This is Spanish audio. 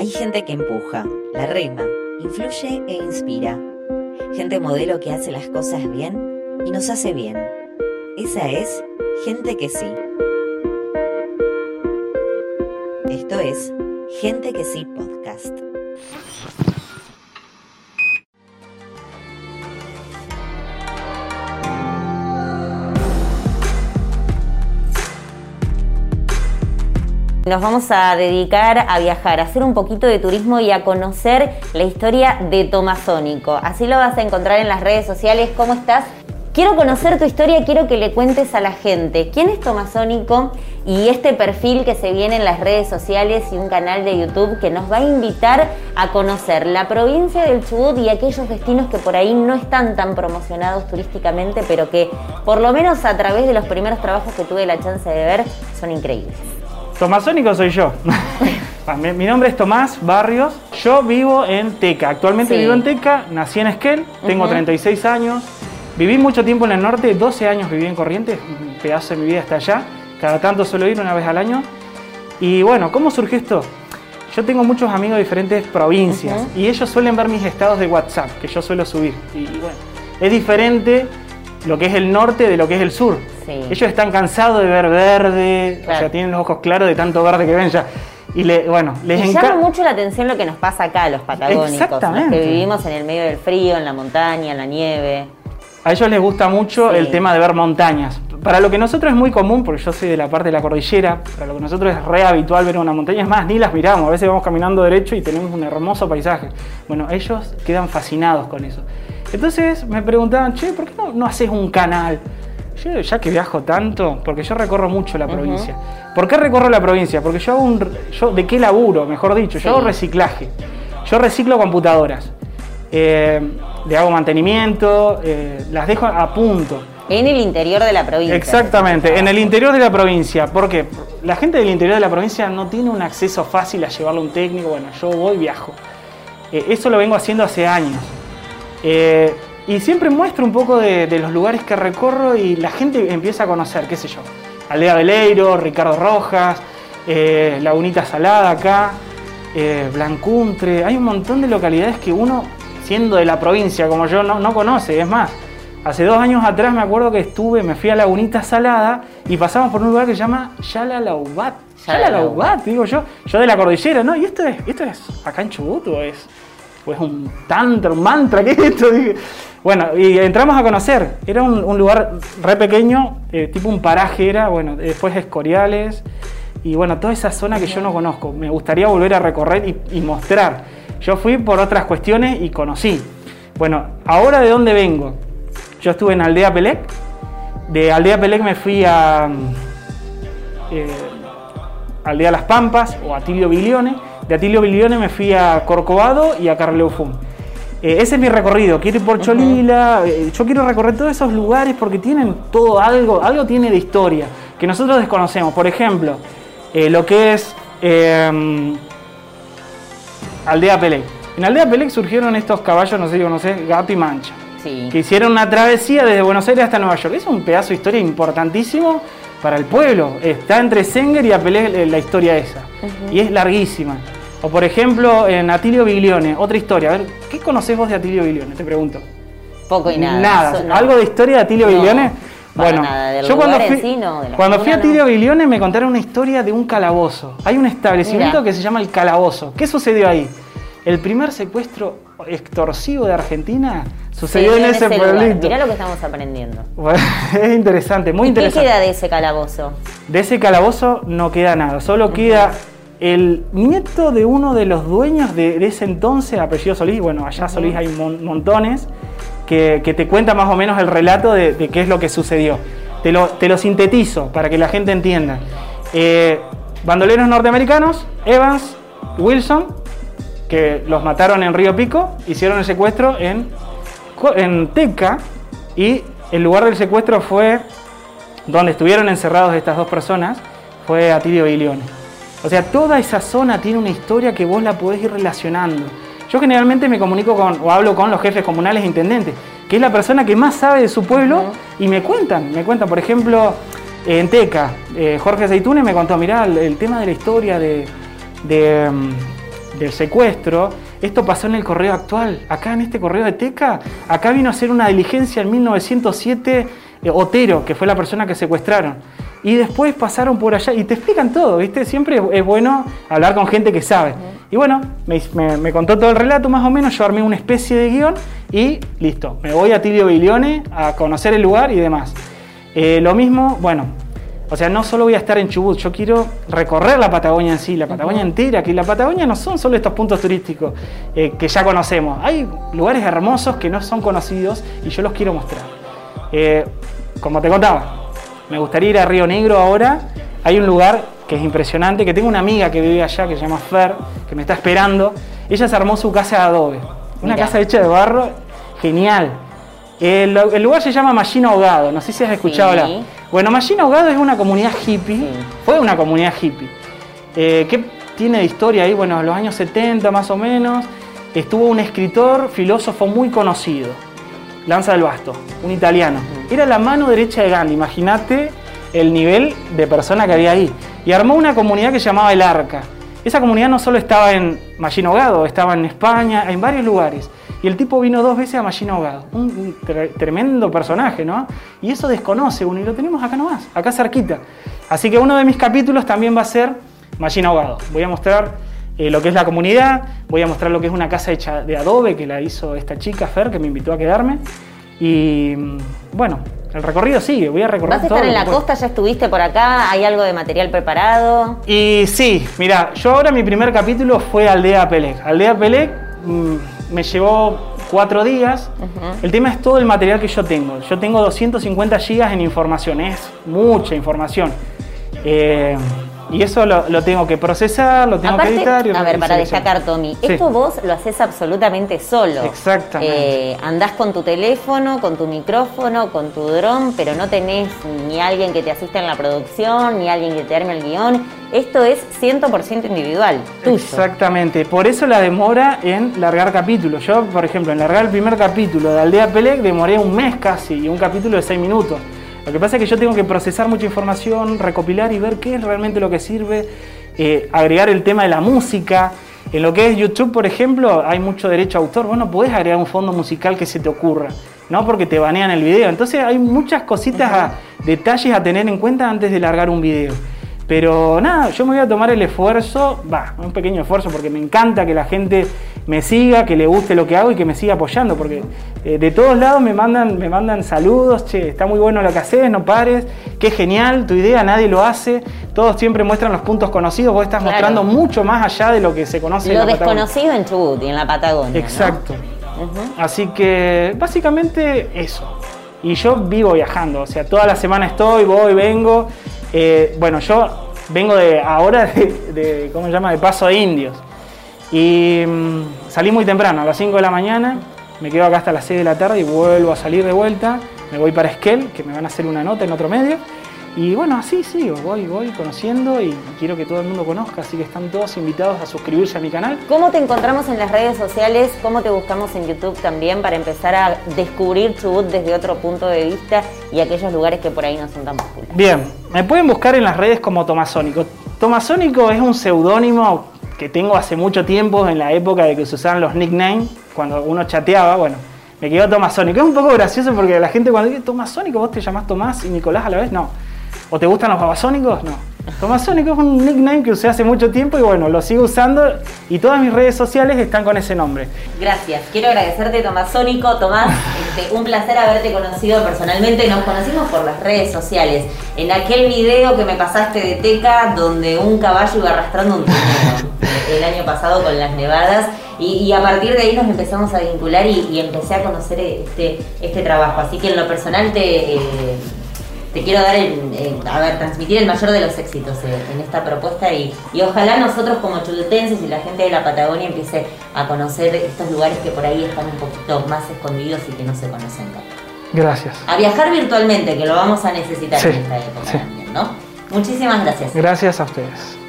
Hay gente que empuja, la rema, influye e inspira. Gente modelo que hace las cosas bien y nos hace bien. Esa es gente que sí. Esto es Gente que sí podcast. Nos vamos a dedicar a viajar, a hacer un poquito de turismo y a conocer la historia de Tomasónico. Así lo vas a encontrar en las redes sociales. ¿Cómo estás? Quiero conocer tu historia, quiero que le cuentes a la gente quién es Tomasónico y este perfil que se viene en las redes sociales y un canal de YouTube que nos va a invitar a conocer la provincia del Chubut y aquellos destinos que por ahí no están tan promocionados turísticamente, pero que por lo menos a través de los primeros trabajos que tuve la chance de ver son increíbles. Tomasónico soy yo. mi, nombre es Tomás Barrios. Yo vivo en Teca. Actualmente vivo en Teca. Nací en Esquel. Tengo 36 años. Viví mucho tiempo en el norte. 12 años viví en Corrientes. Un pedazo de mi vida hasta allá. Cada tanto suelo ir una vez al año. Y bueno, ¿cómo surgió esto? Yo tengo muchos amigos de diferentes provincias y ellos suelen ver mis estados de WhatsApp que yo suelo subir. Y bueno, es diferente lo que es el norte de lo que es el sur. Ellos están cansados de ver verde, o sea, tienen los ojos claros de tanto verde que ven ya. Y le, bueno, les y llama mucho la atención lo que nos pasa acá, los patagónicos, los que vivimos en el medio del frío, en la montaña, en la nieve. A ellos les gusta mucho el tema de ver montañas. Para lo que nosotros es muy común, porque yo soy de la parte de la cordillera, para lo que nosotros es re habitual ver una montaña, es más, ni las miramos, a veces vamos caminando derecho y tenemos un hermoso paisaje. Bueno, ellos quedan fascinados con eso. Entonces me preguntaban, che, ¿por qué no, haces un canal? Yo, ya que viajo tanto, porque yo recorro mucho la provincia. ¿Por qué recorro la provincia? Porque yo hago un. Yo, ¿De qué laburo, mejor dicho? Yo hago reciclaje. Yo reciclo computadoras. Eh, le hago mantenimiento, eh, las dejo a punto. En el interior de la provincia. Exactamente, en el interior de la provincia. Porque la gente del interior de la provincia no tiene un acceso fácil a llevarlo a un técnico. Bueno, yo voy y viajo. Eh, eso lo vengo haciendo hace años. Eh, y siempre muestro un poco de, los lugares que recorro y la gente empieza a conocer, qué sé yo, Aldea Veleiro, Ricardo Rojas, eh, Lagunita Salada acá, eh, Blancuntre, hay un montón de localidades que uno, siendo de la provincia como yo, no, conoce, es más. Hace dos años atrás me acuerdo que estuve, me fui a Lagunita Salada y pasamos por un lugar que se llama Yalalaubat. Yalalaubat, digo yo, yo de la cordillera, ¿no? ¿Y esto es, esto es acá en Chubut o es? Pues un tantra, un mantra, ¿qué es esto? Bueno, y entramos a conocer. Era un, lugar re pequeño, eh, tipo un paraje era, bueno, después Escoriales, y bueno, toda esa zona que yo no conozco. Me gustaría volver a recorrer y, mostrar. Yo fui por otras cuestiones y conocí. Bueno, ahora de dónde vengo. Yo estuve en Aldea Pelec. De Aldea Pelec me fui a eh, Aldea Las Pampas o a Tilio Bilione de Atilio Bilione me fui a Corcovado y a Carleufum. Eh, ese es mi recorrido. Quiero ir por Cholila. Eh, yo quiero recorrer todos esos lugares porque tienen todo algo, algo tiene de historia que nosotros desconocemos. Por ejemplo, eh, lo que es Aldea Pelec. En Aldea Pelec surgieron estos caballos, no sé si conoces, Gato y Mancha. Que hicieron una travesía desde Buenos Aires hasta Nueva York. Es un pedazo de historia importantísimo para el pueblo. Está entre Senger y Apelé la historia esa. Y es larguísima. O por ejemplo, en Atilio Biglione, otra historia. A ver, ¿qué conoces vos de Atilio Biglione? Te pregunto. Poco y nada. Nada. ¿Algo de historia de Atilio Biglione? Bueno, yo cuando fui, cuando fui a Atilio Biglione me contaron una historia de un calabozo. Hay un establecimiento que se llama el Calabozo. ¿Qué sucedió ahí? El primer secuestro extorsivo de Argentina sucedió en, ese, pueblito. Mirá lo que estamos aprendiendo. es interesante, muy interesante. ¿Qué queda de ese calabozo? De ese calabozo no queda nada, solo queda el nieto de uno de los dueños de, ese entonces, apellido Solís, bueno, allá Solís hay montones, que, te cuenta más o menos el relato de, qué es lo que sucedió. Te lo, sintetizo para que la gente entienda. Eh, bandoleros norteamericanos, Evans, Wilson, que los mataron en Río Pico, hicieron el secuestro en, en Teca y el lugar del secuestro fue donde estuvieron encerrados estas dos personas, fue Atilio Leone. O sea, toda esa zona tiene una historia que vos la podés ir relacionando. Yo generalmente me comunico con o hablo con los jefes comunales e intendentes, que es la persona que más sabe de su pueblo y me cuentan, me cuentan, por ejemplo, en Teca, eh, Jorge Zeitune me contó, mirá, el, tema de la historia de, mm, del secuestro, esto pasó en el correo actual. Acá en este correo de Teca, acá vino a hacer una diligencia en 1907 eh, Otero, que fue la persona que secuestraron. Y después pasaron por allá y te explican todo, ¿viste? Siempre es bueno hablar con gente que sabe. Y bueno, me, contó todo el relato más o menos, yo armé una especie de guion y listo, me voy a Tilio Bilione a conocer el lugar y demás. Eh, lo mismo, bueno, o sea, no solo voy a estar en Chubut, yo quiero recorrer la Patagonia en sí, la Patagonia entera, que la Patagonia no son solo estos puntos turísticos eh, que ya conocemos, hay lugares hermosos que no son conocidos y yo los quiero mostrar. Eh, como te contaba, me gustaría ir a Río Negro ahora, hay un lugar que es impresionante, que tengo una amiga que vive allá que se llama Fer, que me está esperando, ella se armó su casa de adobe, una casa hecha de barro, genial. El, lugar se llama Mallina Ahogado, no sé si has escuchado hablar. Bueno, Mallina Ahogado es una comunidad hippie, fue una comunidad hippie. Eh, ¿Qué tiene de historia ahí? Bueno, en los años 70 más o menos, estuvo un escritor, filósofo muy conocido, Lanza del Basto, un italiano. Era la mano derecha de Gandhi, imagínate el nivel de persona que había ahí. Y armó una comunidad que se llamaba El Arca. Esa comunidad no solo estaba en Mallina Ahogado, estaba en España, en varios lugares. Y el tipo vino dos veces a Machine Ahogado. Un, tremendo personaje, ¿no? Y eso desconoce uno y lo tenemos acá nomás, acá cerquita. Así que uno de mis capítulos también va a ser Machine Ahogado. Voy a mostrar eh, lo que es la comunidad, voy a mostrar lo que es una casa hecha de adobe que la hizo esta chica Fer, que me invitó a quedarme. Y mm, bueno, el recorrido sigue, voy a recorrer ¿Vas a estar en la costa? ¿Ya estuviste por acá? ¿Hay algo de material preparado? Y sí, mira, yo ahora mi primer capítulo fue Aldea Pelec. Aldea Pelec mm, me llevó cuatro días. El tema es todo el material que yo tengo. Yo tengo 250 gigas en información, es mucha información. Eh, y eso lo, tengo que procesar, lo tengo que editar. a ver, para destacar, Tommy, esto vos lo haces absolutamente solo. Exactamente. Eh, andás con tu teléfono, con tu micrófono, con tu dron, pero no tenés ni alguien que te asista en la producción, ni alguien que te arme el guion. Esto es 100% individual, tuyo. Exactamente. Por eso la demora en largar capítulos. Yo, por ejemplo, en largar el primer capítulo de Aldea Pelec demoré un mes casi, y un capítulo de seis minutos. Lo que pasa es que yo tengo que procesar mucha información, recopilar y ver qué es realmente lo que sirve, eh, agregar el tema de la música. En lo que es YouTube, por ejemplo, hay mucho derecho a autor. Vos no podés agregar un fondo musical que se te ocurra, ¿no? Porque te banean el video. Entonces hay muchas cositas, detalles a tener en cuenta antes de largar un video. Pero nada, yo me voy a tomar el esfuerzo, va, un pequeño esfuerzo, porque me encanta que la gente me siga, que le guste lo que hago y que me siga apoyando, porque eh, de todos lados me mandan, me mandan saludos, che, está muy bueno lo que haces, no pares, qué genial, tu idea, nadie lo hace, todos siempre muestran los puntos conocidos, vos estás mostrando mucho más allá de lo que se conoce. Lo en la desconocido en Chubut y en la Patagonia. Exacto. Así que básicamente eso. Y yo vivo viajando, o sea, toda la semana estoy, voy, vengo. Eh, bueno, yo vengo de ahora de, ¿cómo se llama? De Paso de Indios. Y mm, salí muy temprano, a las 5 de la mañana, me quedo acá hasta las 6 de la tarde y vuelvo a salir de vuelta. Me voy para Esquel, que me van a hacer una nota en otro medio. Y bueno, así sigo, voy, voy conociendo y quiero que todo el mundo conozca, así que están todos invitados a suscribirse a mi canal. ¿Cómo te encontramos en las redes sociales? ¿Cómo te buscamos en YouTube también para empezar a descubrir Chubut desde otro punto de vista y aquellos lugares que por ahí no son tan populares? Bien, me pueden buscar en las redes como Tomasónico. Tomasónico es un seudónimo que tengo hace mucho tiempo, en la época de que se usaban los nicknames, cuando uno chateaba, bueno, me quedó Tomasónico. Es un poco gracioso porque la gente cuando dice Tomasónico, vos te llamás Tomás y Nicolás a la vez, no ¿O te gustan los babasónicos? No. Tomasónico es un nickname que usé hace mucho tiempo y bueno, lo sigo usando y todas mis redes sociales están con ese nombre. Gracias. Quiero agradecerte, Tomasónico. Tomás, este, un placer haberte conocido personalmente. Nos conocimos por las redes sociales. En aquel video que me pasaste de Teca, donde un caballo iba arrastrando un trineo el año pasado con las nevadas. Y, a partir de ahí nos empezamos a vincular y, empecé a conocer este, este trabajo. Así que en lo personal te... Eh, te quiero dar el, a ver, transmitir el mayor de los éxitos eh, en esta propuesta y, ojalá nosotros como chubutenses y la gente de la Patagonia empiece a conocer estos lugares que por ahí están un poquito más escondidos y que no se conocen tanto. Gracias. A viajar virtualmente, que lo vamos a necesitar en esta época también, ¿no? Muchísimas gracias. Gracias a ustedes.